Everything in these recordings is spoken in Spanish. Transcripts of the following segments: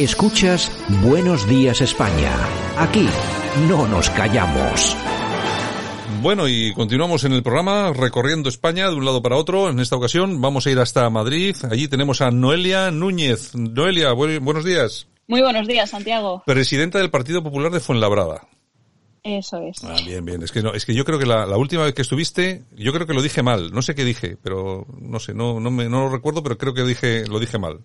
Escuchas Buenos Días España. Aquí no nos callamos. Bueno, y continuamos en el programa recorriendo España de un lado para otro. En esta ocasión vamos a ir hasta Madrid. Allí tenemos a Noelia Núñez. Noelia, buenos días. Muy buenos días, Santiago. Presidenta del Partido Popular de Fuenlabrada. Eso es. Ah, bien, bien. Es que no, es que yo creo que la, última vez que estuviste, yo creo que lo dije mal. No sé qué dije, pero no sé, no, no me, no lo recuerdo, pero creo que dije, lo dije mal.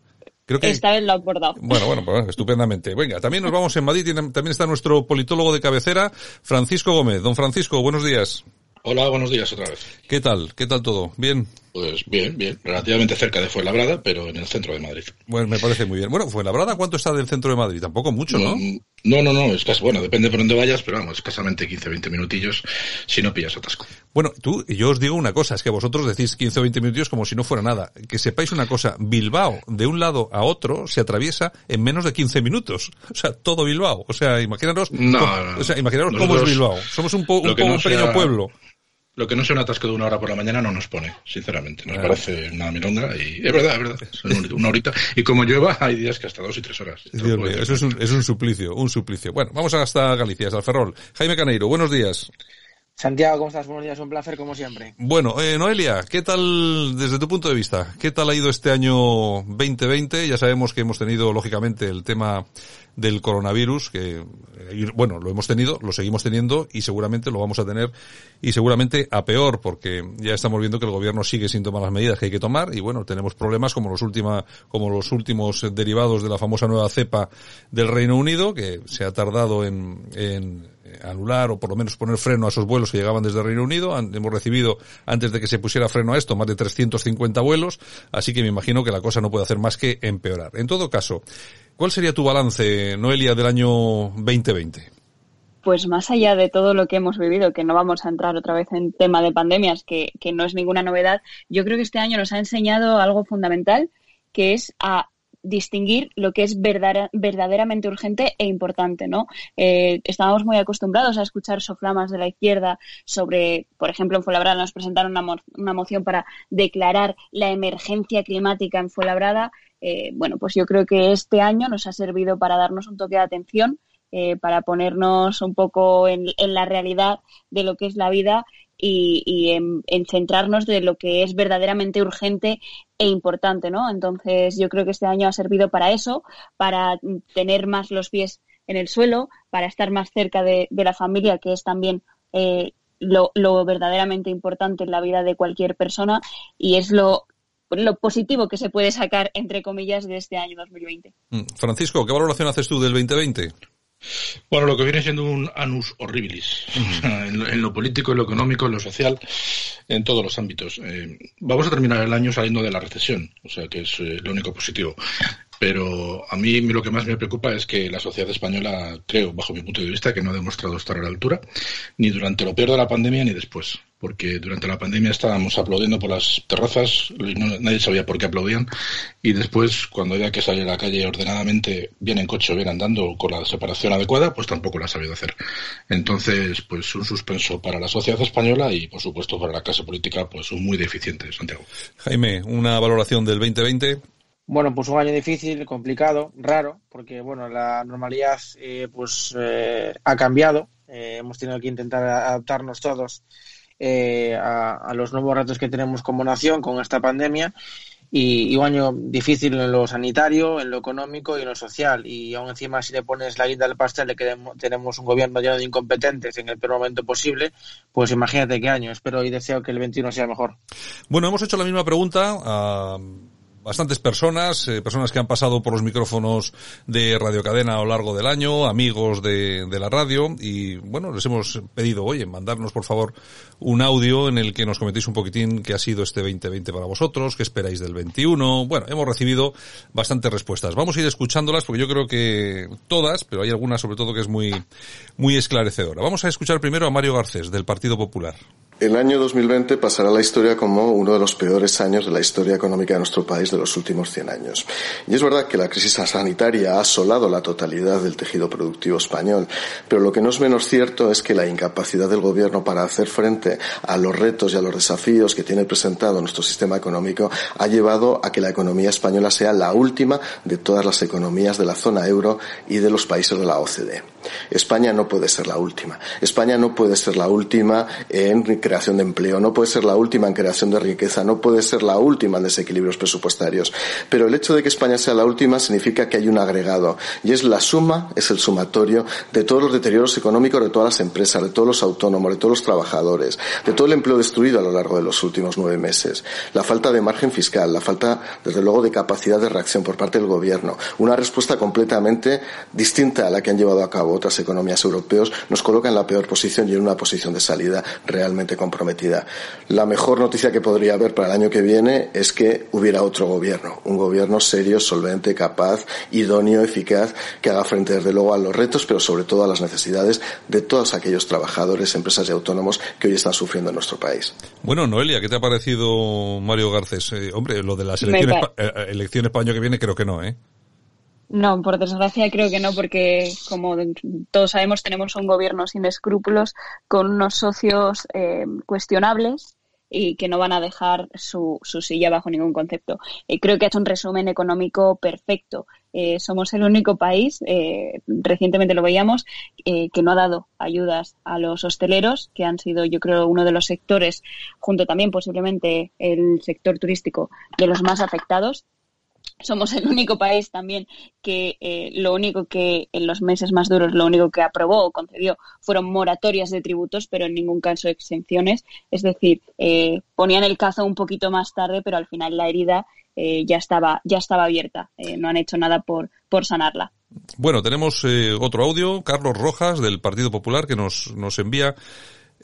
Creo que... Esta vez lo he acordado. Bueno, bueno, pues, estupendamente. Venga, también nos vamos en Madrid. También está nuestro politólogo de cabecera, Francisco Gómez. Don Francisco, buenos días. Hola, buenos días otra vez. ¿Qué tal? ¿Qué tal todo? ¿Bien? Pues bien, bien. Relativamente cerca de Fuenlabrada, pero en el centro de Madrid. Bueno, me parece muy bien. Bueno, Fuenlabrada, ¿cuánto está del centro de Madrid? Tampoco mucho, ¿no? No, no, no. Es casi, bueno, depende por dónde vayas, pero vamos, escasamente 15, 20 minutillos si no pillas atasco. Bueno, tú, yo os digo una cosa, es que vosotros decís 15 o 20 minutillos como si no fuera nada. Que sepáis una cosa, Bilbao, de un lado a otro, se atraviesa en menos de 15 minutos. O sea, todo Bilbao. O sea, imaginaros, no, o sea, imaginaros cómo es Bilbao. Somos un, un, pequeño pueblo. Lo que no sea un atasco de una hora por la mañana no nos pone, sinceramente. Nos parece una milonga y es verdad, es verdad. Son una horita. Y como llueva, hay días que hasta dos y tres horas. eso es un, es un suplicio, un suplicio. Bueno, vamos hasta Galicia, hasta el Ferrol. Jaime Caneiro, buenos días. Santiago, ¿cómo estás? Buenos días, un placer como siempre. Bueno, eh, Noelia, ¿qué tal desde tu punto de vista? ¿Qué tal ha ido este año 2020? Ya sabemos que hemos tenido, lógicamente, el tema del coronavirus, que, bueno, lo hemos tenido, lo seguimos teniendo y seguramente lo vamos a tener y seguramente a peor, porque ya estamos viendo que el gobierno sigue sin tomar las medidas que hay que tomar y bueno, tenemos problemas como los última, como los últimos derivados de la famosa nueva cepa del Reino Unido, que se ha tardado en, en anular o por lo menos poner freno a esos vuelos que llegaban desde Reino Unido. Hemos recibido, antes de que se pusiera freno a esto, más de 350 vuelos, así que me imagino que la cosa no puede hacer más que empeorar. En todo caso, ¿cuál sería tu balance, Noelia, del año 2020? Pues más allá de todo lo que hemos vivido, que no vamos a entrar otra vez en tema de pandemias, que, que no es ninguna novedad, yo creo que este año nos ha enseñado algo fundamental, que es a distinguir lo que es verdaderamente urgente e importante, ¿no? Eh, estábamos muy acostumbrados a escuchar soflamas de la izquierda sobre, por ejemplo, en Fuenlabrada nos presentaron una, una moción para declarar la emergencia climática en Fuenlabrada. Eh, bueno, pues yo creo que este año nos ha servido para darnos un toque de atención eh, para ponernos un poco en, la realidad de lo que es la vida y, en, centrarnos de lo que es verdaderamente urgente e importante, ¿no? Entonces, yo creo que este año ha servido para eso, para tener más los pies en el suelo, para estar más cerca de, la familia, que es también eh, lo, verdaderamente importante en la vida de cualquier persona y es lo, lo positivo que se puede sacar, entre comillas, de este año 2020. Mm, Francisco, ¿qué valoración haces tú del 2020? Bueno, lo que viene siendo un anus horribilis, en, lo, político, en lo económico, en lo social, en todos los ámbitos. Eh, vamos a terminar el año saliendo de la recesión, o sea que es eh, lo único positivo. Pero a mí lo que más me preocupa es que la sociedad española, creo, bajo mi punto de vista, que no ha demostrado estar a la altura, ni durante lo peor de la pandemia ni después porque durante la pandemia estábamos aplaudiendo por las terrazas, nadie sabía por qué aplaudían, y después, cuando había que salir a la calle ordenadamente, bien en coche o bien andando con la separación adecuada, pues tampoco la ha sabido hacer. Entonces, pues un suspenso para la sociedad española y, por supuesto, para la clase política, pues un muy deficiente, Santiago. Jaime, una valoración del 2020. Bueno, pues un año difícil, complicado, raro, porque bueno, la normalidad eh, pues eh, ha cambiado. Eh, hemos tenido que intentar adaptarnos todos eh, a, los nuevos retos que tenemos como nación con esta pandemia y, un año difícil en lo sanitario, en lo económico y en lo social. Y aún encima, si le pones la guinda del pastel de que tenemos un gobierno lleno de incompetentes en el peor momento posible, pues imagínate qué año. Espero y deseo que el 21 sea mejor. Bueno, hemos hecho la misma pregunta a bastantes personas, eh, personas que han pasado por los micrófonos de Radio Cadena a lo largo del año, amigos de, de, la radio, y bueno, les hemos pedido, oye, mandarnos por favor un audio en el que nos comentéis un poquitín qué ha sido este 2020 para vosotros, qué esperáis del 21. Bueno, hemos recibido bastantes respuestas. Vamos a ir escuchándolas porque yo creo que todas, pero hay algunas sobre todo que es muy, muy esclarecedora. Vamos a escuchar primero a Mario Garcés, del Partido Popular. El año 2020 pasará a la historia como uno de los peores años de la historia económica de nuestro país de los últimos 100 años. Y es verdad que la crisis sanitaria ha asolado la totalidad del tejido productivo español, pero lo que no es menos cierto es que la incapacidad del Gobierno para hacer frente a los retos y a los desafíos que tiene presentado nuestro sistema económico ha llevado a que la economía española sea la última de todas las economías de la zona euro y de los países de la OCDE. España no puede ser la última. España no puede ser la última en creación de empleo, no puede ser la última en creación de riqueza, no puede ser la última en desequilibrios presupuestarios. Pero el hecho de que España sea la última significa que hay un agregado y es la suma, es el sumatorio de todos los deterioros económicos de todas las empresas, de todos los autónomos, de todos los trabajadores, de todo el empleo destruido a lo largo de los últimos nueve meses, la falta de margen fiscal, la falta, desde luego, de capacidad de reacción por parte del gobierno, una respuesta completamente distinta a la que han llevado a cabo otras economías europeas, nos coloca en la peor posición y en una posición de salida realmente comprometida. La mejor noticia que podría haber para el año que viene es que hubiera otro gobierno, un gobierno serio, solvente, capaz, idóneo, eficaz, que haga frente desde luego a los retos, pero sobre todo a las necesidades de todos aquellos trabajadores, empresas y autónomos que hoy están sufriendo en nuestro país. Bueno, Noelia, ¿qué te ha parecido Mario Garcés? Eh, hombre, lo de las elecciones, eh, elecciones para el año que viene creo que no, ¿eh? No, por desgracia creo que no, porque como todos sabemos tenemos un gobierno sin escrúpulos, con unos socios eh, cuestionables y que no van a dejar su, su silla bajo ningún concepto. Eh, creo que ha hecho un resumen económico perfecto. Eh, somos el único país, recientemente lo veíamos, que no ha dado ayudas a los hosteleros, que han sido, yo creo, uno de los sectores, junto también posiblemente el sector turístico, de los más afectados somos el único país también que eh, lo único que en los meses más duros lo único que aprobó o concedió fueron moratorias de tributos, pero en ningún caso exenciones. Es decir, eh, ponían el cazo un poquito más tarde, pero al final la herida eh, ya estaba ya estaba abierta. no han hecho nada por por sanarla. Bueno, tenemos otro audio, Carlos Rojas del Partido Popular que nos nos envía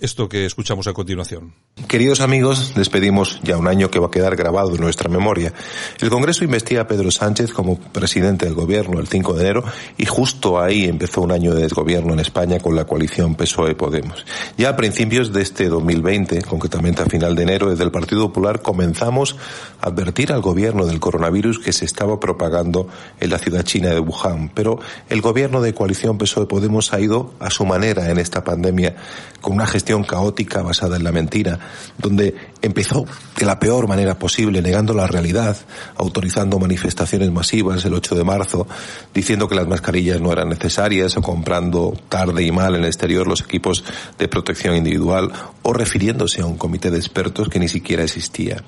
esto que escuchamos a continuación. Queridos amigos, despedimos ya un año que va a quedar grabado en nuestra memoria. El Congreso investiga a Pedro Sánchez como presidente del gobierno el 5 de enero y justo ahí empezó un año de desgobierno en España con la coalición PSOE-Podemos. Ya a principios de este 2020, concretamente a final de enero, desde el Partido Popular comenzamos a advertir al gobierno del coronavirus que se estaba propagando en la ciudad china de Wuhan. Pero el gobierno de coalición PSOE-Podemos ha ido a su manera en esta pandemia con una gestión caótica basada en la mentira, donde empezó de la peor manera posible, negando la realidad, autorizando manifestaciones masivas el 8 de marzo, diciendo que las mascarillas no eran necesarias o comprando tarde y mal en el exterior los equipos de protección individual o refiriéndose a un comité de expertos que ni siquiera existía.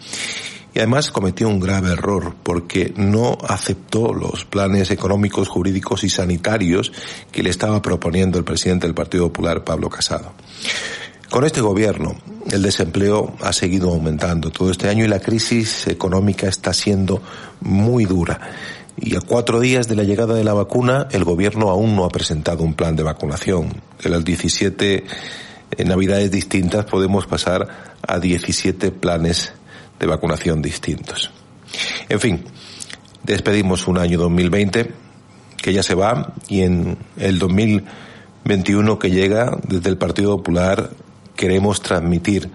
Y además cometió un grave error porque no aceptó los planes económicos, jurídicos y sanitarios que le estaba proponiendo el presidente del Partido Popular, Pablo Casado. Con este gobierno, el desempleo ha seguido aumentando todo este año y la crisis económica está siendo muy dura. Y a cuatro días de la llegada de la vacuna, el gobierno aún no ha presentado un plan de vacunación. De las 17 navidades distintas podemos pasar a 17 planes de vacunación distintos. En fin, despedimos un año 2020 que ya se va y en el 2021 que llega desde el Partido Popular queremos transmitir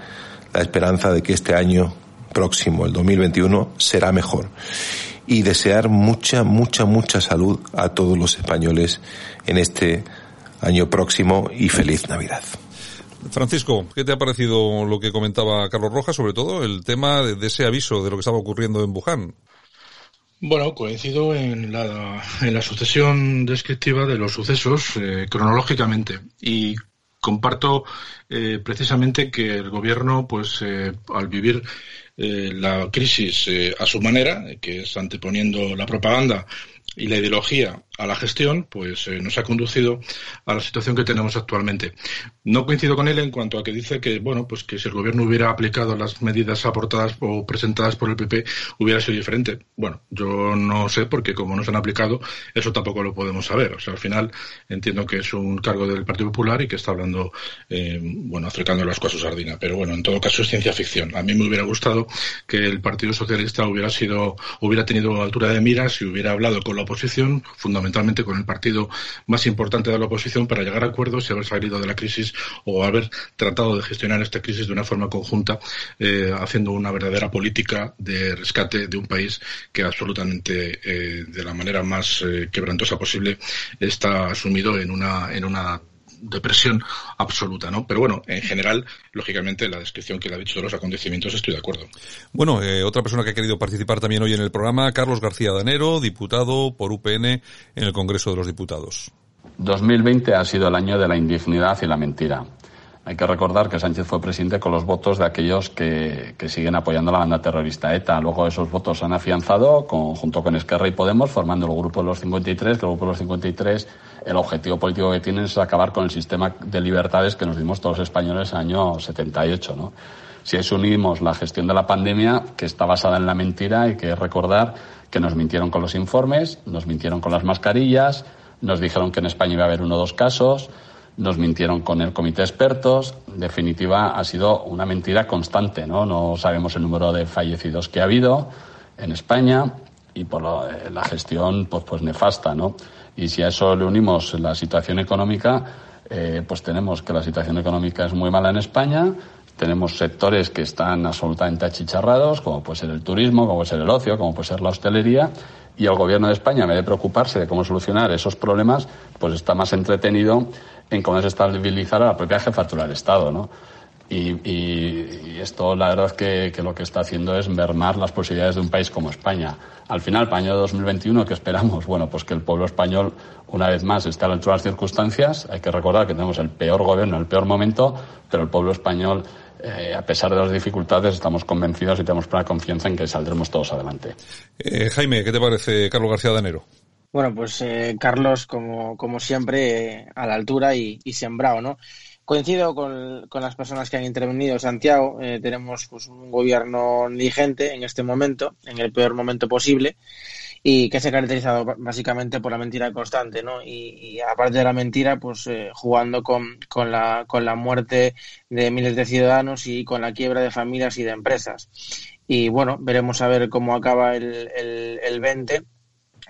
la esperanza de que este año próximo, el 2021, será mejor. Y desear mucha, mucha, mucha salud a todos los españoles en este año próximo y feliz Navidad. Francisco, ¿qué te ha parecido lo que comentaba Carlos Rojas, sobre todo el tema de, ese aviso de lo que estaba ocurriendo en Wuhan? Bueno, coincido en la, en la sucesión descriptiva de los sucesos eh, cronológicamente y comparto eh, precisamente que el gobierno, pues, eh, al vivir eh, la crisis a su manera, que es anteponiendo la propaganda y la ideología a la gestión, pues eh, nos ha conducido a la situación que tenemos actualmente. No coincido con él en cuanto a que dice que, bueno, pues que si el gobierno hubiera aplicado las medidas aportadas o presentadas por el PP hubiera sido diferente. Bueno, yo no sé porque como no se han aplicado, eso tampoco lo podemos saber. O sea, al final entiendo que es un cargo del Partido Popular y que está hablando, eh, bueno, acercando las cosas a sardina. Pero bueno, en todo caso es ciencia ficción. A mí me hubiera gustado que el Partido Socialista hubiera sido, hubiera tenido altura de miras y hubiera hablado con la oposición, fundamentalmente fundamentalmente con el partido más importante de la oposición para llegar a acuerdos y haber salido de la crisis o haber tratado de gestionar esta crisis de una forma conjunta, eh, haciendo una verdadera política de rescate de un país que absolutamente, eh, de la manera más eh, quebrantosa posible, está sumido en una, en una depresión absoluta, ¿no? Pero bueno, en general, lógicamente, la descripción que le ha dicho de los acontecimientos estoy de acuerdo. Bueno, eh, otra persona que ha querido participar también hoy en el programa, Carlos García Danero, diputado por UPN en el Congreso de los Diputados. 2020 ha sido el año de la indignidad y la mentira. Hay que recordar que Sánchez fue presidente con los votos de aquellos que, siguen apoyando la banda terrorista ETA. Luego esos votos se han afianzado junto con Esquerra y Podemos, formando el grupo de los 53, que el grupo de los 53 el objetivo político que tienen es acabar con el sistema de libertades que nos dimos todos los españoles en el año 78, ¿no? Si eso unimos la gestión de la pandemia, que está basada en la mentira, hay que recordar que nos mintieron con los informes, nos mintieron con las mascarillas, nos dijeron que en España iba a haber uno o dos casos, nos mintieron con el comité de expertos. En definitiva, ha sido una mentira constante, ¿no? No sabemos el número de fallecidos que ha habido en España y por eh, la gestión pues, pues nefasta, ¿no? Y si a eso le unimos la situación económica, eh, pues tenemos que la situación económica es muy mala en España, tenemos sectores que están absolutamente achicharrados, como puede ser el turismo, como puede ser el ocio, como puede ser la hostelería, y el gobierno de España, en vez de preocuparse de cómo solucionar esos problemas, pues está más entretenido en cómo desestabilizar a la propia jefatura del Estado, ¿no? Y, esto, la verdad, que, que lo que está haciendo es mermar las posibilidades de un país como España. Al final, para el año 2021, ¿qué esperamos? Bueno, pues que el pueblo español, una vez más, esté a la altura de las circunstancias. Hay que recordar que tenemos el peor gobierno, el peor momento, pero el pueblo español, eh, a pesar de las dificultades, estamos convencidos y tenemos plena confianza en que saldremos todos adelante. Eh, Jaime, ¿qué te parece Carlos García Danero? Bueno, pues eh, Carlos, como, como siempre, a la altura y, y sembrado, ¿no? Coincido con, las personas que han intervenido, Santiago. Eh, tenemos pues, un gobierno negligente en este momento, en el peor momento posible, y que se ha caracterizado básicamente por la mentira constante, ¿no? Y, aparte de la mentira, pues eh, jugando con, con, la, con la muerte de miles de ciudadanos y con la quiebra de familias y de empresas. Y bueno, veremos a ver cómo acaba el, el, el 20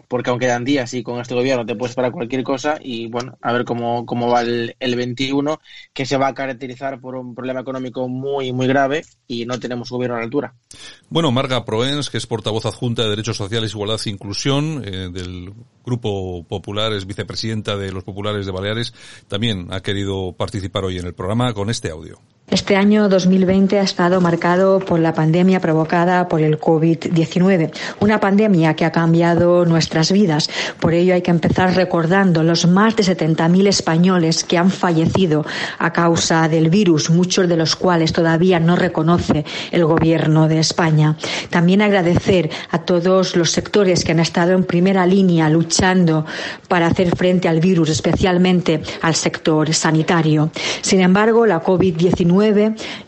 porque aún quedan días y con este gobierno te puedes para cualquier cosa y bueno, a ver cómo, cómo va el, el 21, que se va a caracterizar por un problema económico muy, muy grave y no tenemos gobierno a la altura. Bueno, Marga Proens, que es portavoz adjunta de Derechos Sociales, Igualdad e Inclusión eh, del Grupo Popular, es vicepresidenta de los Populares de Baleares, también ha querido participar hoy en el programa con este audio. Este año 2020 ha estado marcado por la pandemia provocada por el COVID-19, una pandemia que ha cambiado nuestras vidas. Por ello hay que empezar recordando los más de 70.000 españoles que han fallecido a causa del virus, muchos de los cuales todavía no reconoce el Gobierno de España. También agradecer a todos los sectores que han estado en primera línea luchando para hacer frente al virus, especialmente al sector sanitario. Sin embargo, la COVID-19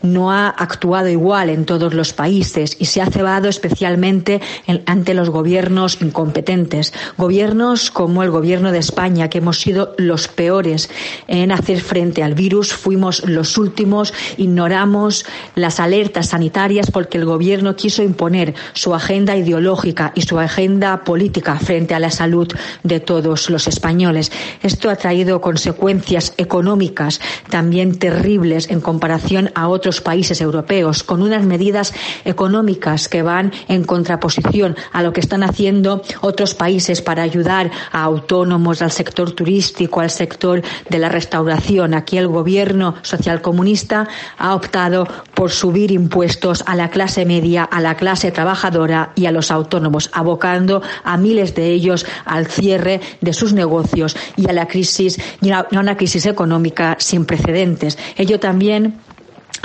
no ha actuado igual en todos los países y se ha cebado especialmente ante los gobiernos incompetentes. Gobiernos como el gobierno de España, que hemos sido los peores en hacer frente al virus, fuimos los últimos, ignoramos las alertas sanitarias porque el gobierno quiso imponer su agenda ideológica y su agenda política frente a la salud de todos los españoles. Esto ha traído consecuencias económicas también terribles en comparación a otros países europeos, con unas medidas económicas que van en contraposición a lo que están haciendo otros países para ayudar a autónomos, al sector turístico, al sector de la restauración. Aquí el gobierno socialcomunista ha optado por subir impuestos a la clase media, a la clase trabajadora y a los autónomos, abocando a miles de ellos al cierre de sus negocios y a la crisis y a una crisis económica sin precedentes. Ello también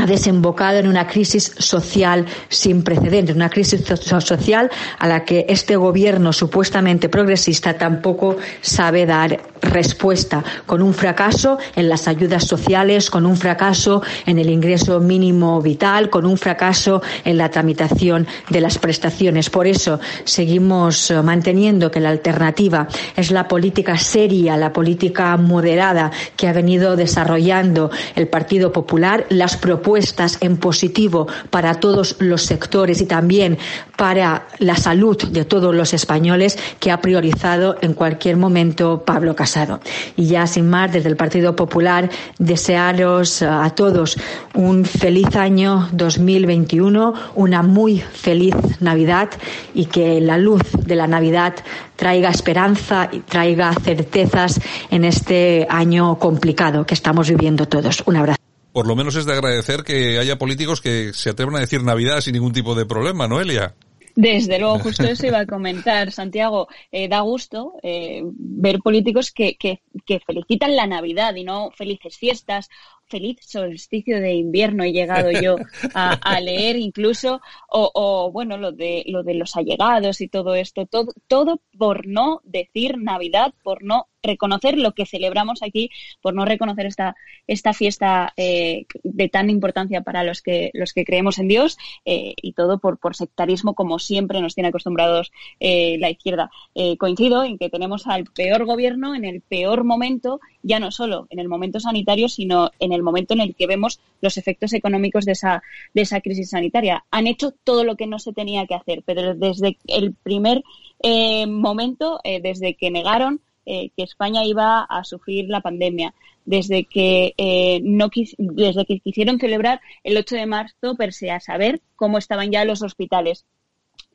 desembocado en una crisis social sin precedentes, una crisis social a la que este gobierno supuestamente progresista tampoco sabe dar respuesta, con un fracaso en las ayudas sociales, con un fracaso en el ingreso mínimo vital, con un fracaso en la tramitación de las prestaciones. Por eso seguimos eh, manteniendo que la alternativa es la política seria, la política moderada que ha venido desarrollando el Partido Popular, las propuestas en positivo para todos los sectores y también para la salud de todos los españoles que ha priorizado en cualquier momento Pablo Casado. Y ya sin más, desde el Partido Popular, desearos a todos un feliz año 2021, una muy feliz Navidad y que la luz de la Navidad traiga esperanza y traiga certezas en este año complicado que estamos viviendo todos. Un abrazo por lo menos es de agradecer que haya políticos que se atrevan a decir Navidad sin ningún tipo de problema, ¿no, Elia? Desde luego, justo eso iba a comentar, Santiago. Eh, da gusto eh, ver políticos que, que, que, felicitan la Navidad y no felices fiestas feliz solsticio de invierno he llegado yo a, leer incluso, o, bueno, lo de, lo de los allegados y todo esto, todo, todo por no decir Navidad, por no reconocer lo que celebramos aquí, por no reconocer esta, esta fiesta eh, de tan importancia para los que, los que creemos en Dios eh, y todo por, por sectarismo como siempre nos tiene acostumbrados eh, la izquierda. coincido en que tenemos al peor gobierno en el peor momento, ya no solo en el momento sanitario, sino en el momento en el que vemos los efectos económicos de esa, de esa crisis sanitaria. Han hecho todo lo que no se tenía que hacer, pero desde el primer eh, momento, eh, desde que negaron eh, que España iba a sufrir la pandemia, desde que no desde que quisieron celebrar el 8 de marzo, pese a saber cómo estaban ya los hospitales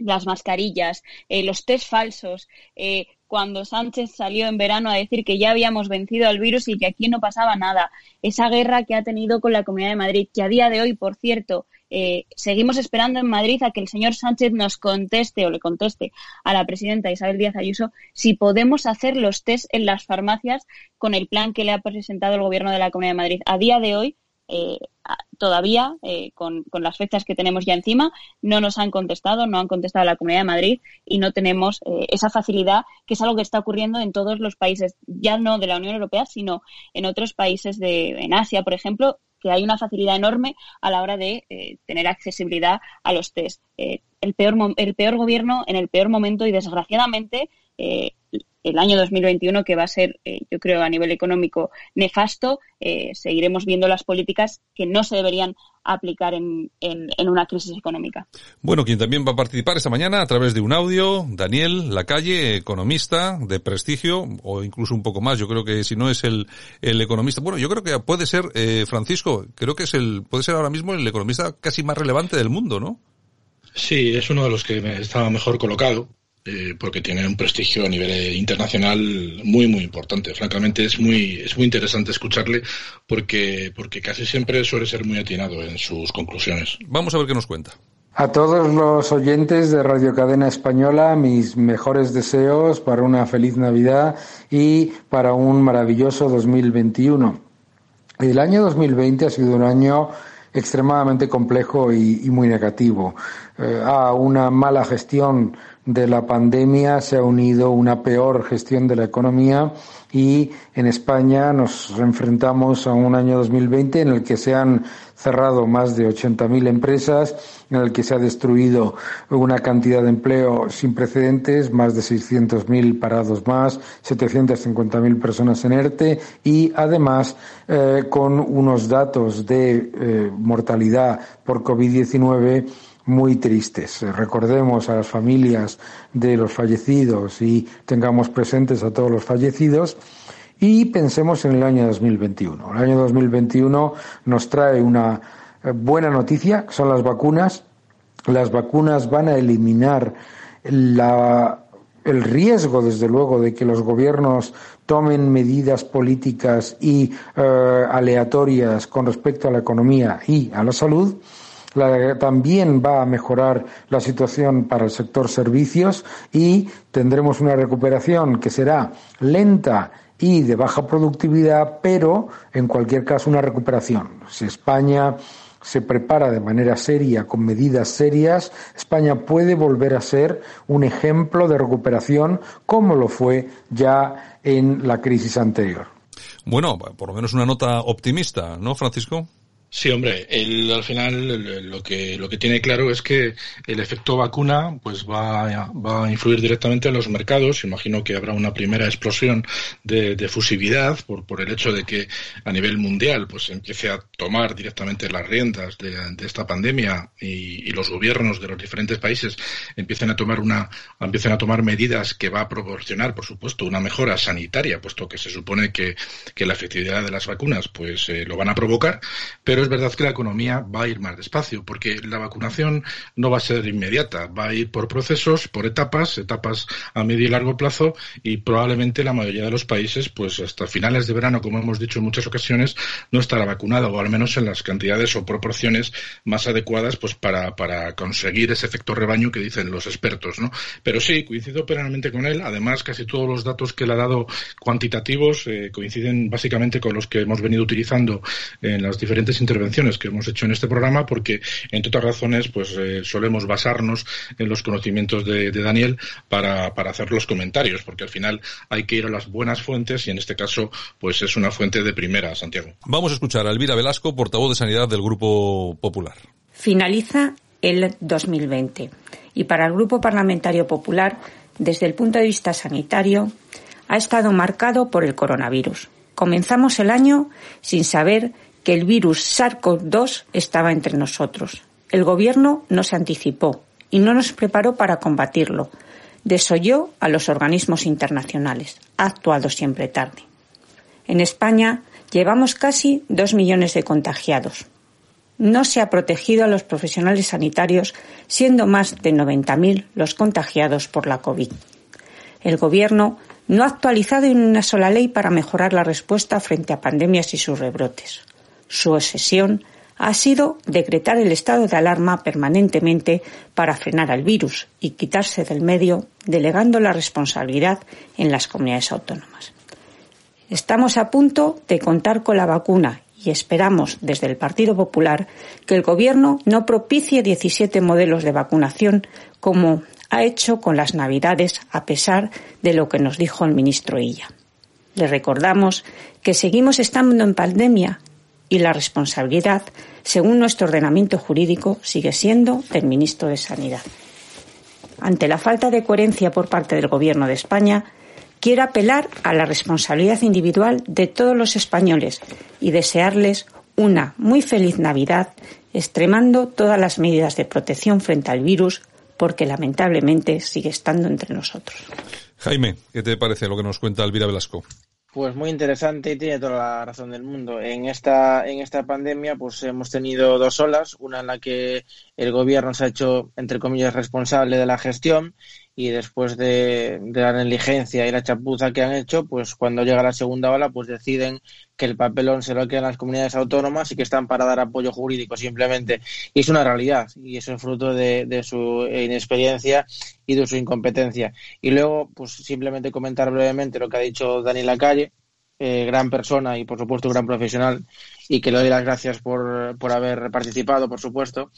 las mascarillas, los test falsos, cuando Sánchez salió en verano a decir que ya habíamos vencido al virus y que aquí no pasaba nada. Esa guerra que ha tenido con la Comunidad de Madrid, que a día de hoy, por cierto, eh, seguimos esperando en Madrid a que el señor Sánchez nos conteste o le conteste a la presidenta Isabel Díaz Ayuso si podemos hacer los test en las farmacias con el plan que le ha presentado el Gobierno de la Comunidad de Madrid. A día de hoy, eh, todavía, eh, con, las fechas que tenemos ya encima, no nos han contestado, no han contestado a la Comunidad de Madrid y no tenemos eh, esa facilidad, que es algo que está ocurriendo en todos los países, ya no de la Unión Europea, sino en otros países de en Asia, por ejemplo, que hay una facilidad enorme a la hora de tener accesibilidad a los test. el, peor, el peor gobierno en el peor momento y, desgraciadamente, el año 2021, que va a ser, eh, yo creo, a nivel económico nefasto. Eh, seguiremos viendo las políticas que no se deberían aplicar en, en, una crisis económica. Bueno, quien también va a participar esta mañana a través de un audio, Daniel Lacalle, economista de prestigio, o incluso un poco más, yo creo que si no es el, el economista, bueno, yo creo que puede ser, eh, Francisco, creo que es el, puede ser ahora mismo el economista casi más relevante del mundo, ¿no? Sí, es uno de los que estaba mejor colocado eh, porque tiene un prestigio a nivel internacional muy muy importante. Francamente es muy es muy interesante escucharle porque porque casi siempre suele ser muy atinado en sus conclusiones. Vamos a ver qué nos cuenta. A todos los oyentes de Radio Cadena Española, mis mejores deseos para una feliz Navidad y para un maravilloso 2021. El año 2020 ha sido un año extremadamente complejo y, muy negativo. Eh, a una mala gestión de la pandemia se ha unido una peor gestión de la economía y en España nos enfrentamos a un año 2020 en el que se han cerrado más de 80.000 empresas, en el que se ha destruido una cantidad de empleo sin precedentes, más de 600.000 parados más, 750.000 personas en ERTE y además eh, con unos datos de eh, mortalidad por COVID-19 muy tristes. Recordemos a las familias de los fallecidos y tengamos presentes a todos los fallecidos y pensemos en el año 2021. El año 2021 nos trae una eh, buena noticia, que son las vacunas. Las vacunas van a eliminar la, el riesgo, desde luego, de que los gobiernos tomen medidas políticas y eh, aleatorias con respecto a la economía y a la salud también va a mejorar la situación para el sector servicios y tendremos una recuperación que será lenta y de baja productividad, pero en cualquier caso una recuperación. Si España se prepara de manera seria, con medidas serias, España puede volver a ser un ejemplo de recuperación como lo fue ya en la crisis anterior. Bueno, por lo menos una nota optimista, ¿no, Francisco? Sí, hombre, al final lo que, lo que tiene claro es que el efecto vacuna pues va, va a influir directamente en los mercados. Imagino que habrá una primera explosión de, de fusividad por, por el hecho de que a nivel mundial pues empiece a tomar directamente las riendas de, de esta pandemia y, y, los gobiernos de los diferentes países empiecen a tomar una empiecen a tomar medidas que va a proporcionar, por supuesto, una mejora sanitaria, puesto que se supone que, que la efectividad de las vacunas pues eh, lo van a provocar, pero es verdad que la economía va a ir más despacio, porque la vacunación no va a ser inmediata, va a ir por procesos, por etapas, etapas a medio y largo plazo, y probablemente la mayoría de los países, pues hasta finales de verano, como hemos dicho en muchas ocasiones, no estará vacunada, o al menos en las cantidades o proporciones más adecuadas, pues para, para conseguir ese efecto rebaño que dicen los expertos, ¿no? Pero sí, coincido plenamente con él. Además, casi todos los datos que él ha dado cuantitativos eh, coinciden básicamente con los que hemos venido utilizando en las diferentes intervenciones que hemos hecho en este programa, porque, entre otras razones, pues eh, solemos basarnos en los conocimientos de, de Daniel para, para, hacer los comentarios, porque al final hay que ir a las buenas fuentes y en este caso, pues es una fuente de primera, Santiago. Vamos a escuchar a Elvira Velasco, portavoz de Sanidad del Grupo Popular. Finaliza el 2020 y para el Grupo Parlamentario Popular, desde el punto de vista sanitario, ha estado marcado por el coronavirus. Comenzamos el año sin saber que el virus SARS-CoV-2 estaba entre nosotros. El Gobierno no se anticipó y no nos preparó para combatirlo. Desoyó a los organismos internacionales. Ha actuado siempre tarde. En España llevamos casi dos millones de contagiados. No se ha protegido a los profesionales sanitarios, siendo más de 90.000 los contagiados por la COVID. El Gobierno no ha actualizado en una sola ley para mejorar la respuesta frente a pandemias y sus rebrotes. Su obsesión ha sido decretar el estado de alarma permanentemente para frenar al virus y quitarse del medio, delegando la responsabilidad en las comunidades autónomas. Estamos a punto de contar con la vacuna y esperamos desde el Partido Popular que el Gobierno no propicie 17 modelos de vacunación como ha hecho con las Navidades a pesar de lo que nos dijo el ministro Illa. Le recordamos que seguimos estando en pandemia y la responsabilidad, según nuestro ordenamiento jurídico, sigue siendo del ministro de Sanidad. Ante la falta de coherencia por parte del Gobierno de España, quiero apelar a la responsabilidad individual de todos los españoles y desearles una muy feliz Navidad, extremando todas las medidas de protección frente al virus, porque lamentablemente sigue estando entre nosotros. Jaime, ¿qué te parece lo que nos cuenta Elvira Velasco? Pues muy interesante y tiene toda la razón del mundo. En esta, en esta pandemia pues hemos tenido dos olas, una en la que el gobierno se ha hecho, entre comillas, responsable de la gestión y después de, la negligencia y la chapuza que han hecho, pues cuando llega la segunda ola, pues deciden que el papelón se lo quedan las comunidades autónomas y que están para dar apoyo jurídico simplemente. Y es una realidad y eso es fruto de, de su inexperiencia y de su incompetencia. Y luego, pues simplemente comentar brevemente lo que ha dicho Dani Lacalle, eh, gran persona y por supuesto gran profesional y que le doy las gracias por, por haber participado, por supuesto,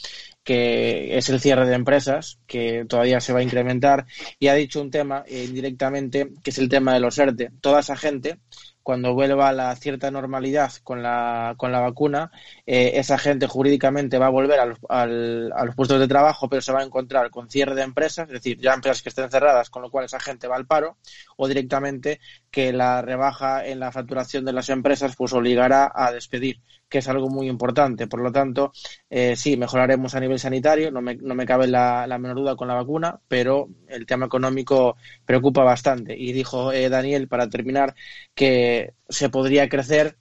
que es el cierre de empresas, que todavía se va a incrementar, y ha dicho un tema eh, indirectamente, que es el tema de los ERTE. Toda esa gente cuando vuelva a la cierta normalidad con la, con la vacuna, eh, esa gente jurídicamente va a volver a los, al, a los puestos de trabajo, pero se va a encontrar con cierre de empresas, es decir, ya empresas que estén cerradas, con lo cual esa gente va al paro, o directamente que la rebaja en la facturación de las empresas pues obligará a despedir, que es algo muy importante. Por lo tanto, eh, sí, mejoraremos a nivel sanitario, no me, no me cabe la, la, menor duda con la vacuna, pero el tema económico preocupa bastante. Y dijo eh, Daniel, para terminar, que se podría crecer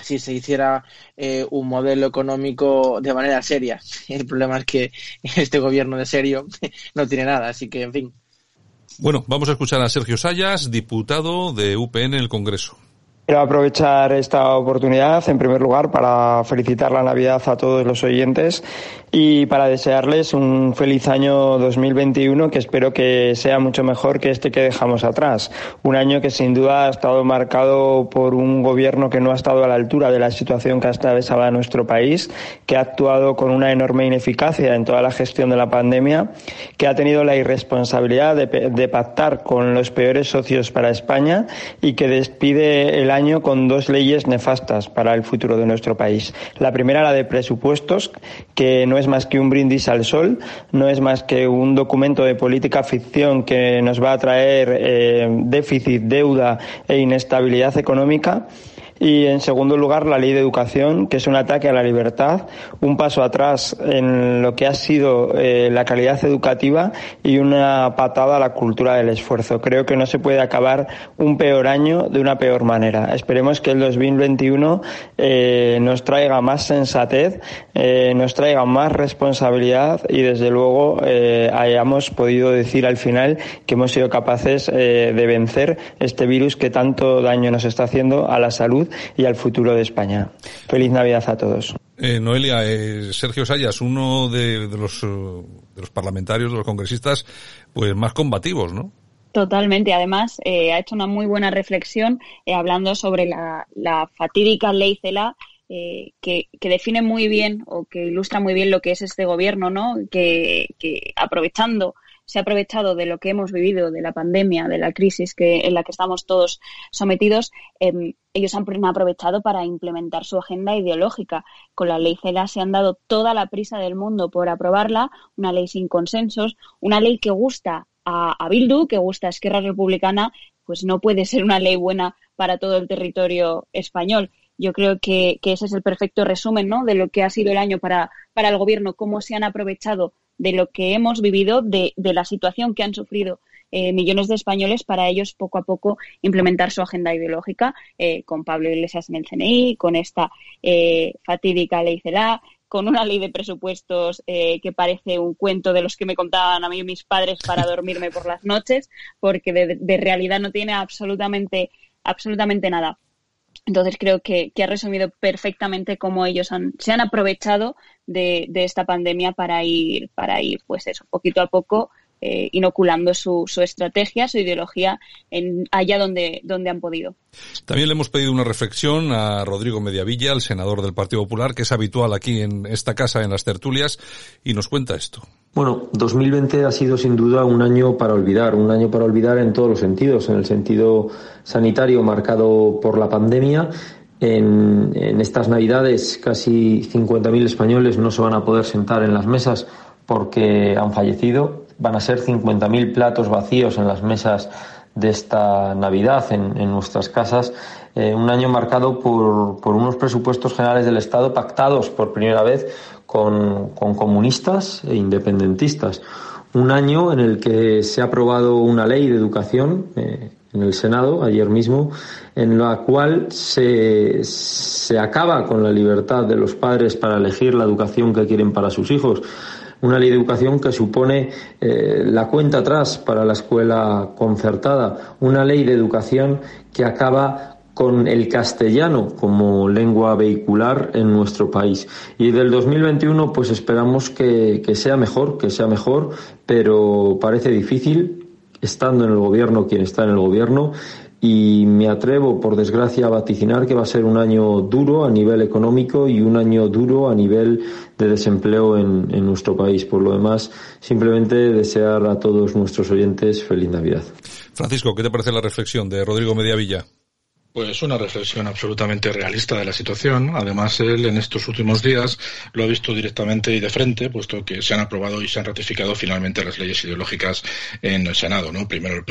si se hiciera eh, un modelo económico de manera seria. El problema es que este gobierno de serio no tiene nada, así que, en fin. Bueno, vamos a escuchar a Sergio Sayas, diputado de UPN en el Congreso. Quiero aprovechar esta oportunidad, en primer lugar, para felicitar la Navidad a todos los oyentes y para desearles un feliz año 2021 que espero que sea mucho mejor que este que dejamos atrás. Un año que sin duda ha estado marcado por un gobierno que no ha estado a la altura de la situación que ha nuestro país, que ha actuado con una enorme ineficacia en toda la gestión de la pandemia, que ha tenido la irresponsabilidad de, de pactar con los peores socios para España y que despide el año con dos leyes nefastas para el futuro de nuestro país. La primera, la de presupuestos, que no es más que un brindis al sol, no es más que un documento de política ficción que nos va a traer eh, déficit, deuda e inestabilidad económica. Y en segundo lugar, la ley de educación, que es un ataque a la libertad, un paso atrás en lo que ha sido eh, la calidad educativa y una patada a la cultura del esfuerzo. Creo que no se puede acabar un peor año de una peor manera. Esperemos que el 2021 eh, nos traiga más sensatez, eh, nos traiga más responsabilidad y desde luego hayamos podido decir al final que hemos sido capaces de vencer este virus que tanto daño nos está haciendo a la salud y al futuro de España. Feliz Navidad a todos. Eh, Noelia, eh, Sergio Sayas, uno de, los, eh, de los parlamentarios, de los congresistas, pues más combativos, ¿no? Totalmente. Además, ha hecho una muy buena reflexión hablando sobre la, fatídica ley CELA, que, define muy bien o que ilustra muy bien lo que es este gobierno, ¿no? Que, que aprovechando se ha aprovechado de lo que hemos vivido, de la pandemia, de la crisis que, en la que estamos todos sometidos, em, ellos han aprovechado para implementar su agenda ideológica. Con la ley CELA se han dado toda la prisa del mundo por aprobarla, una ley sin consensos, una ley que gusta a, Bildu, que gusta a Esquerra Republicana, pues no puede ser una ley buena para todo el territorio español. Yo creo que, que, ese es el perfecto resumen ¿no? de lo que ha sido el año para, para el Gobierno, cómo se han aprovechado de lo que hemos vivido, de, de la situación que han sufrido eh, millones de españoles para ellos poco a poco implementar su agenda ideológica eh, con Pablo Iglesias en el CNI, con esta eh, fatídica ley CELA, con una ley de presupuestos que parece un cuento de los que me contaban a mí mis padres para dormirme por las noches, porque de, realidad no tiene absolutamente, absolutamente nada. Entonces creo que, ha resumido perfectamente cómo ellos se han aprovechado de, esta pandemia para ir, para ir, pues eso, poquito a poco eh, inoculando su, su, estrategia, su ideología en, allá donde, donde han podido. También le hemos pedido una reflexión a Rodrigo Mediavilla, el senador del Partido Popular, que es habitual aquí en esta casa, en las tertulias, y nos cuenta esto. Bueno, 2020 ha sido sin duda un año para olvidar, un año para olvidar en todos los sentidos, en el sentido sanitario marcado por la pandemia, en, en, estas Navidades casi 50.000 españoles no se van a poder sentar en las mesas porque han fallecido. Van a ser 50.000 platos vacíos en las mesas de esta Navidad en, en nuestras casas. Eh, un año marcado por, por, unos presupuestos generales del Estado pactados por primera vez con, con comunistas e independentistas. Un año en el que se ha aprobado una ley de educación eh, en el Senado ayer mismo, en la cual se, se acaba con la libertad de los padres para elegir la educación que quieren para sus hijos una ley de educación que supone eh, la cuenta atrás para la escuela concertada, una ley de educación que acaba con el castellano como lengua vehicular en nuestro país. Y del 2021 pues esperamos que, que sea mejor, que sea mejor, pero parece difícil, estando en el gobierno quien está en el gobierno, y me atrevo, por desgracia, a vaticinar que va a ser un año duro a nivel económico y un año duro a nivel de desempleo en, nuestro país. Por lo demás, simplemente desear a todos nuestros oyentes feliz Navidad. Francisco, ¿qué te parece la reflexión de Rodrigo Mediavilla? Pues una reflexión absolutamente realista de la situación. Además, él en estos últimos días lo ha visto directamente y de frente, puesto que se han aprobado y se han ratificado finalmente las leyes ideológicas en el Senado, ¿no? Primero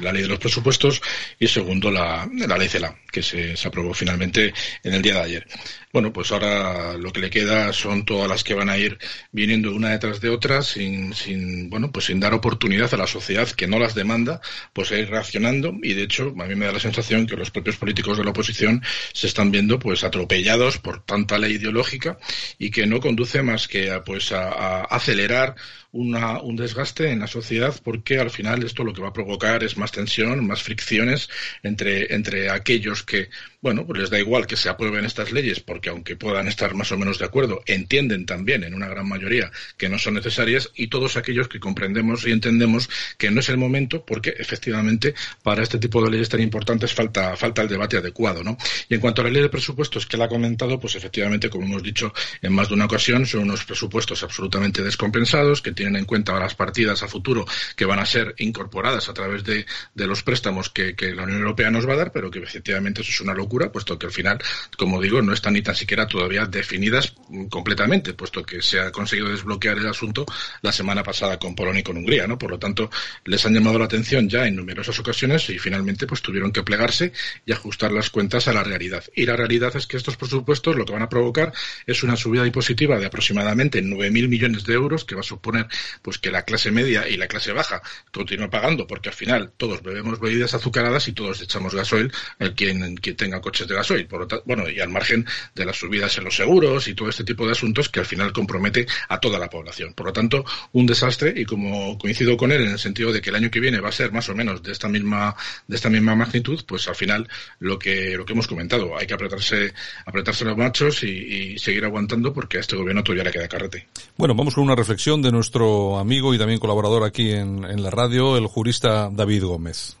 la ley de los presupuestos y segundo la, ley CELA, que se, se, aprobó finalmente en el día de ayer. Bueno, pues ahora lo que le queda son todas las que van a ir viniendo una detrás de otra sin, sin, bueno, pues sin dar oportunidad a la sociedad que no las demanda, pues a ir reaccionando y de hecho a mí me da la sensación que los propios políticos de la oposición se están viendo pues atropellados por tanta ley ideológica y que no conduce más que a, pues a acelerar una, un desgaste en la sociedad porque al final esto lo que va a provocar es más tensión, más fricciones entre, entre aquellos que, bueno, pues les da igual que se aprueben estas leyes porque aunque puedan estar más o menos de acuerdo, entienden también en una gran mayoría que no son necesarias y todos aquellos que comprendemos y entendemos que no es el momento porque efectivamente para este tipo de leyes tan importantes falta, falta el debate adecuado, ¿no? Y en cuanto a la ley de presupuestos que él ha comentado, pues efectivamente, como hemos dicho en más de una ocasión, son unos presupuestos absolutamente descompensados que tienen en cuenta las partidas a futuro que van a ser incorporadas a través de, los préstamos que, la Unión Europea nos va a dar, pero que efectivamente eso es una locura, puesto que al final, como digo, no están ni tan siquiera todavía definidas completamente, puesto que se ha conseguido desbloquear el asunto la semana pasada con Polonia y con Hungría, ¿no? Por lo tanto, les han llamado la atención ya en numerosas ocasiones y finalmente pues tuvieron que plegarse y ajustar las cuentas a la realidad. Y la realidad es que estos presupuestos lo que van a provocar es una subida impositiva de aproximadamente 9.000 millones de euros que va a suponer pues que la clase media y la clase baja continúen pagando porque al final todos bebemos bebidas azucaradas y todos echamos gasoil el quien, quien tenga coches de gasoil. Por lo bueno, y al margen de las subidas en los seguros y todo este tipo de asuntos que al final compromete a toda la población. Por lo tanto, un desastre y como coincido con él en el sentido de que el año que viene va a ser más o menos de esta misma de esta misma magnitud, pues al final lo que lo que hemos comentado, hay que apretarse apretarse los machos y, seguir aguantando porque a este gobierno todavía le queda carrete. Bueno, vamos con una reflexión de nuestro amigo y también colaborador aquí en, la radio, el jurista David Gómez.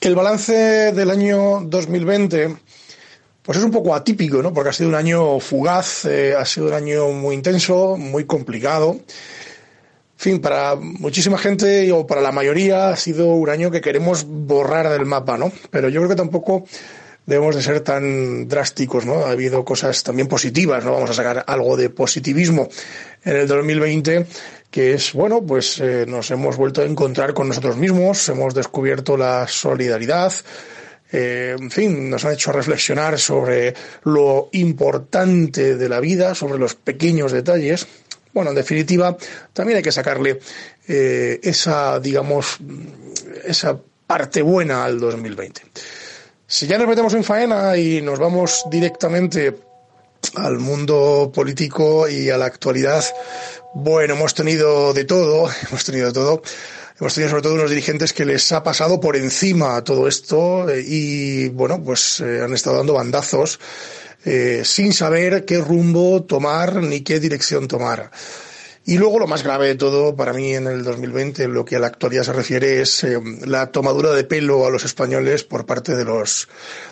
El balance del año 2020 pues es un poco atípico, ¿no? Porque ha sido un año fugaz, eh, ha sido un año muy intenso, muy complicado. En fin, para muchísima gente o para la mayoría ha sido un año que queremos borrar del mapa, ¿no? Pero yo creo que tampoco debemos de ser tan drásticos, ¿no? Ha habido cosas también positivas, ¿no? Vamos a sacar algo de positivismo en el 2020 que es, bueno, pues eh, nos hemos vuelto a encontrar con nosotros mismos, hemos descubierto la solidaridad, eh, en fin, nos han hecho reflexionar sobre lo importante de la vida, sobre los pequeños detalles. Bueno, en definitiva, también hay que sacarle eh, esa, digamos, esa parte buena al 2020. Si ya nos metemos en faena y nos vamos directamente al mundo político y a la actualidad, bueno, hemos tenido de todo, hemos tenido de todo. Hemos tenido sobre todo unos dirigentes que les ha pasado por encima todo esto eh, y, bueno, pues eh, han estado dando bandazos eh, sin saber qué rumbo tomar ni qué dirección tomar. Y luego lo más grave de todo para mí en el 2020, lo que a la actualidad se refiere, es la tomadura de pelo a los españoles por parte de los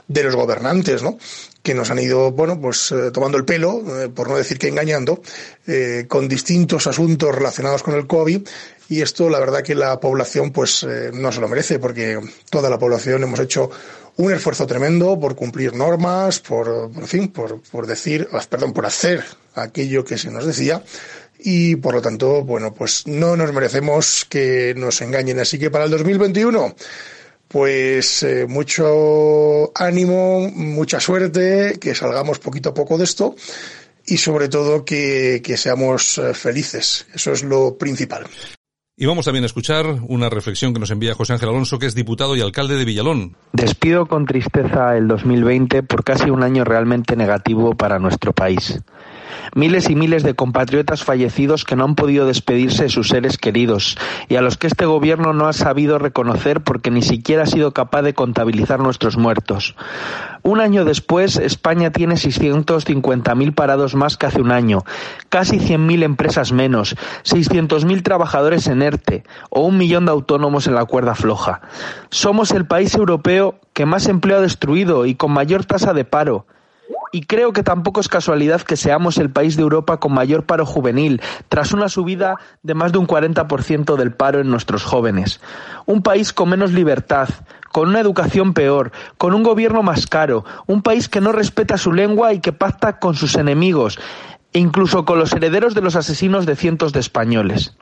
de los gobernantes, ¿no? Que nos han ido, bueno, pues tomando el pelo, por no decir que engañando, con distintos asuntos relacionados con el COVID y esto la verdad que la población pues eh, no se lo merece porque toda la población hemos hecho un esfuerzo tremendo por cumplir normas, por, en fin, por, por decir, ah, perdón, por hacer aquello que se nos decía y por lo tanto, bueno, pues no nos merecemos que nos engañen. Así que para el 2021, pues eh, mucho ánimo, mucha suerte, que salgamos poquito a poco de esto y sobre todo que, que seamos eh, felices. Eso es lo principal. Y vamos también a escuchar una reflexión que nos envía José Ángel Alonso, que es diputado y alcalde de Villalón. Despido con tristeza el 2020 por casi un año realmente negativo para nuestro país miles y miles de compatriotas fallecidos que no han podido despedirse de sus seres queridos y a los que este gobierno no ha sabido reconocer porque ni siquiera ha sido capaz de contabilizar nuestros muertos. Un año después, España tiene 650.000 parados más que hace un año, casi 100.000 empresas menos, 600.000 trabajadores en ERTE o un millón de autónomos en la cuerda floja. Somos el país europeo que más empleo ha destruido y con mayor tasa de paro y creo que tampoco es casualidad que seamos el país de Europa con mayor paro juvenil, tras una subida de más de un 40% del paro en nuestros jóvenes. Un país con menos libertad, con una educación peor, con un gobierno más caro, un país que no respeta su lengua y que pacta con sus enemigos, e incluso con los herederos de los asesinos de cientos de españoles.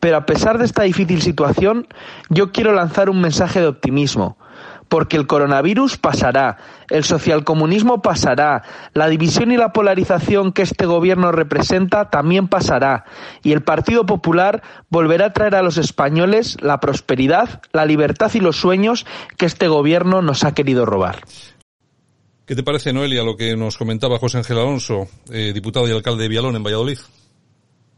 Pero a pesar de esta difícil situación, yo quiero lanzar un mensaje de optimismo porque el coronavirus pasará, el socialcomunismo pasará, la división y la polarización que este gobierno representa también pasará, y el Partido Popular volverá a traer a los españoles la prosperidad, la libertad y los sueños que este gobierno nos ha querido robar. ¿Qué te parece, Noelia, lo que nos comentaba José Ángel Alonso, eh, diputado y alcalde de Vialón en Valladolid?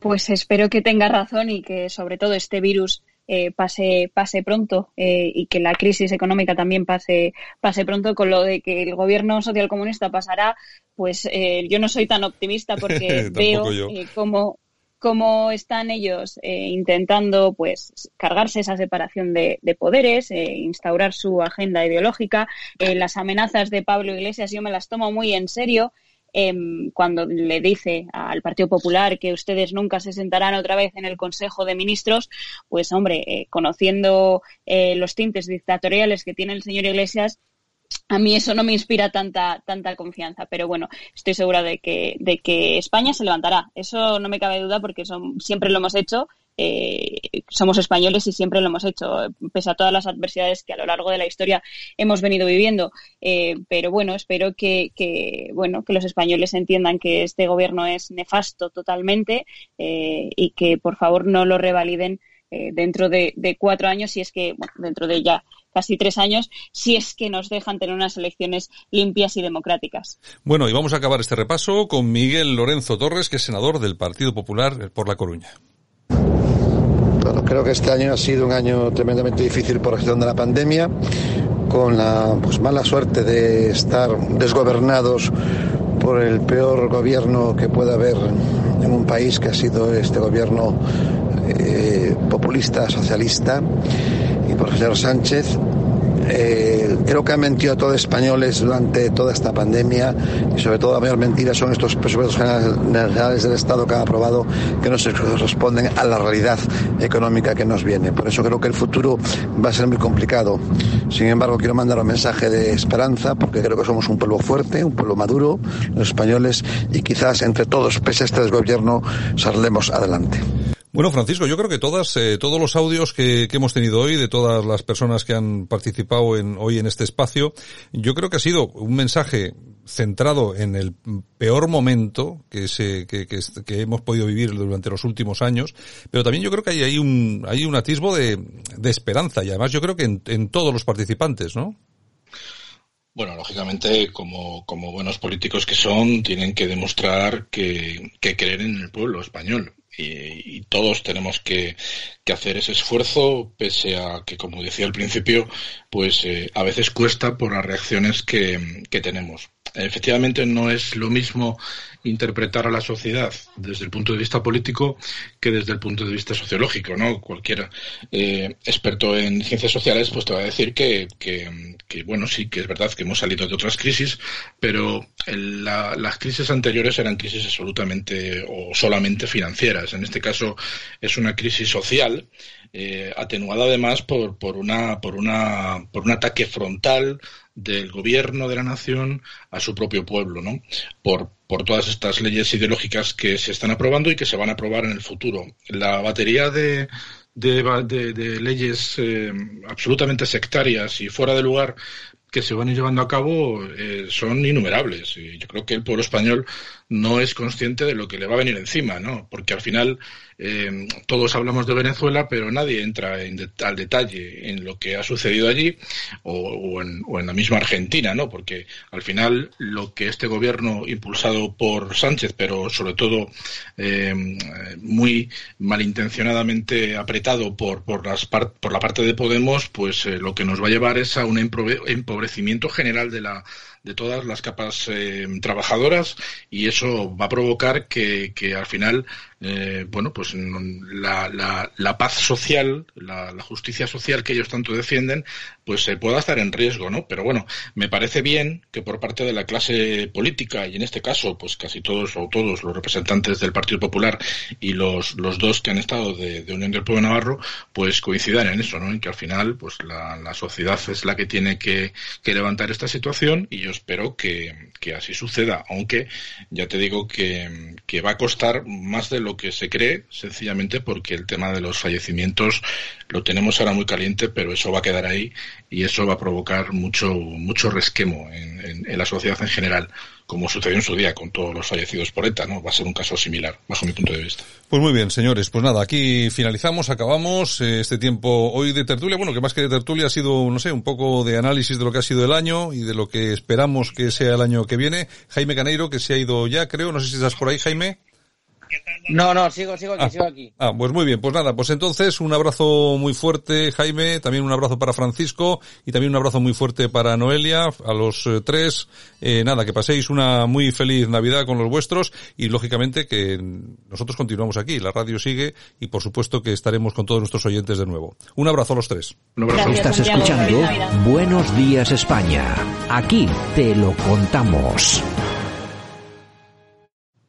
Pues espero que tenga razón y que sobre todo este virus eh, pase, pase pronto eh, y que la crisis económica también pase, pase pronto con lo de que el gobierno socialcomunista pasará, pues eh, yo no soy tan optimista porque veo cómo, cómo están ellos intentando pues cargarse esa separación de, de poderes, instaurar su agenda ideológica. las amenazas de Pablo Iglesias yo me las tomo muy en serio em, cuando le dice al Partido Popular que ustedes nunca se sentarán otra vez en el Consejo de Ministros, pues hombre, eh, conociendo eh, los tintes dictatoriales que tiene el señor Iglesias, a mí eso no me inspira tanta tanta confianza, pero bueno, estoy segura de que de que España se levantará. Eso no me cabe duda porque son, siempre lo hemos hecho. Eh, somos españoles y siempre lo hemos hecho, pese a todas las adversidades que a lo largo de la historia hemos venido viviendo. Eh, pero bueno, espero que, que, bueno que los españoles entiendan que este gobierno es nefasto totalmente eh, y que por favor no lo revaliden eh, dentro de, de, cuatro años, si es que, bueno, dentro de ya casi tres años, si es que nos dejan tener unas elecciones limpias y democráticas. Bueno, y vamos a acabar este repaso con Miguel Lorenzo Torres, que es senador del Partido Popular por La Coruña. Bueno, creo que este año ha sido un año tremendamente difícil por la gestión de la pandemia, con la pues, mala suerte de estar desgobernados por el peor gobierno que pueda haber en un país que ha sido este gobierno eh, populista, socialista, y por el señor Sánchez. Eh, creo que han mentido a todos españoles durante toda esta pandemia y sobre todo la mayor mentira son estos presupuestos generales del Estado que ha aprobado que no se responden a la realidad económica que nos viene. Por eso creo que el futuro va a ser muy complicado. Sin embargo, quiero mandar un mensaje de esperanza porque creo que somos un pueblo fuerte, un pueblo maduro, los españoles, y quizás entre todos, pese a este desgobierno, saldremos adelante. Bueno, Francisco, yo creo que todas, eh, todos los audios que, que, hemos tenido hoy, de todas las personas que han participado en, hoy en este espacio, yo creo que ha sido un mensaje centrado en el peor momento que, se, que, que, hemos podido vivir durante los últimos años, pero también yo creo que hay, hay, un, hay un atisbo de, de esperanza y además yo creo que en, en todos los participantes, ¿no? Bueno, lógicamente, como, como buenos políticos que son, tienen que demostrar que, que creen en el pueblo español y, y todos tenemos que, que, hacer ese esfuerzo, pese a que, como decía al principio, pues eh, a veces cuesta por las reacciones que, que tenemos. Efectivamente, no es lo mismo interpretar a la sociedad desde el punto de vista político que desde el punto de vista sociológico, ¿no? Cualquier eh, experto en ciencias sociales pues te va a decir que, que, bueno, sí que es verdad que hemos salido de otras crisis, pero las crisis anteriores eran crisis absolutamente o solamente financieras. En este caso es una crisis social eh, atenuada además por, por, una, por, una, por un ataque frontal del gobierno de la nación a su propio pueblo, ¿no? Por, por todas estas leyes ideológicas que se están aprobando y que se van a aprobar en el futuro. La batería de, de, leyes eh, absolutamente sectarias y fuera de lugar que se van llevando a cabo eh, son innumerables. Y yo creo que el pueblo español no es consciente de lo que le va a venir encima, ¿no? Porque al final eh, todos hablamos de Venezuela, pero nadie entra en de, al detalle en lo que ha sucedido allí o, o, en, o, en, la misma Argentina, ¿no? Porque al final lo que este gobierno impulsado por Sánchez, pero sobre todo eh, muy malintencionadamente apretado por, por, las par por la parte de Podemos, pues eh, lo que nos va a llevar es a un empobrecimiento general de la de todas las capas eh, trabajadoras y eso va a provocar que, que al final eh, bueno, pues la, la, la paz social, la, justicia social que ellos tanto defienden, pues se eh, pueda estar en riesgo, ¿no? Pero bueno, me parece bien que por parte de la clase política, y en este caso, pues casi todos o todos los representantes del Partido Popular y los, los dos que han estado de, Unión del Pueblo Navarro, pues coincidan en eso, ¿no? En que al final, pues la, la sociedad es la que tiene que, que, levantar esta situación y yo espero que, que así suceda, aunque ya te digo que, que va a costar más de lo que se cree, sencillamente porque el tema de los fallecimientos lo tenemos ahora muy caliente, pero eso va a quedar ahí y eso va a provocar mucho, mucho resquemo en, en, la sociedad en general como sucedió en su día con todos los fallecidos por ETA, ¿no? Va a ser un caso similar, bajo mi punto de vista. Pues muy bien, señores. Pues nada, aquí finalizamos, acabamos eh, este tiempo hoy de tertulia. Bueno, que más que de tertulia ha sido, no sé, un poco de análisis de lo que ha sido el año y de lo que esperamos que sea el año que viene. Jaime Caneiro, que se ha ido ya, creo. No sé si estás por ahí, Jaime. No, no, sigo, sigo aquí, ah, sigo aquí. Ah, pues muy bien, pues nada, pues entonces un abrazo muy fuerte, Jaime, también un abrazo para Francisco y también un abrazo muy fuerte para Noelia, a los eh, tres. Eh, nada, que paséis una muy feliz Navidad con los vuestros y lógicamente que nosotros continuamos aquí, la radio sigue y por supuesto que estaremos con todos nuestros oyentes de nuevo. Un abrazo a los tres. Un abrazo. Estás escuchando Buenos Días España. Aquí te lo contamos.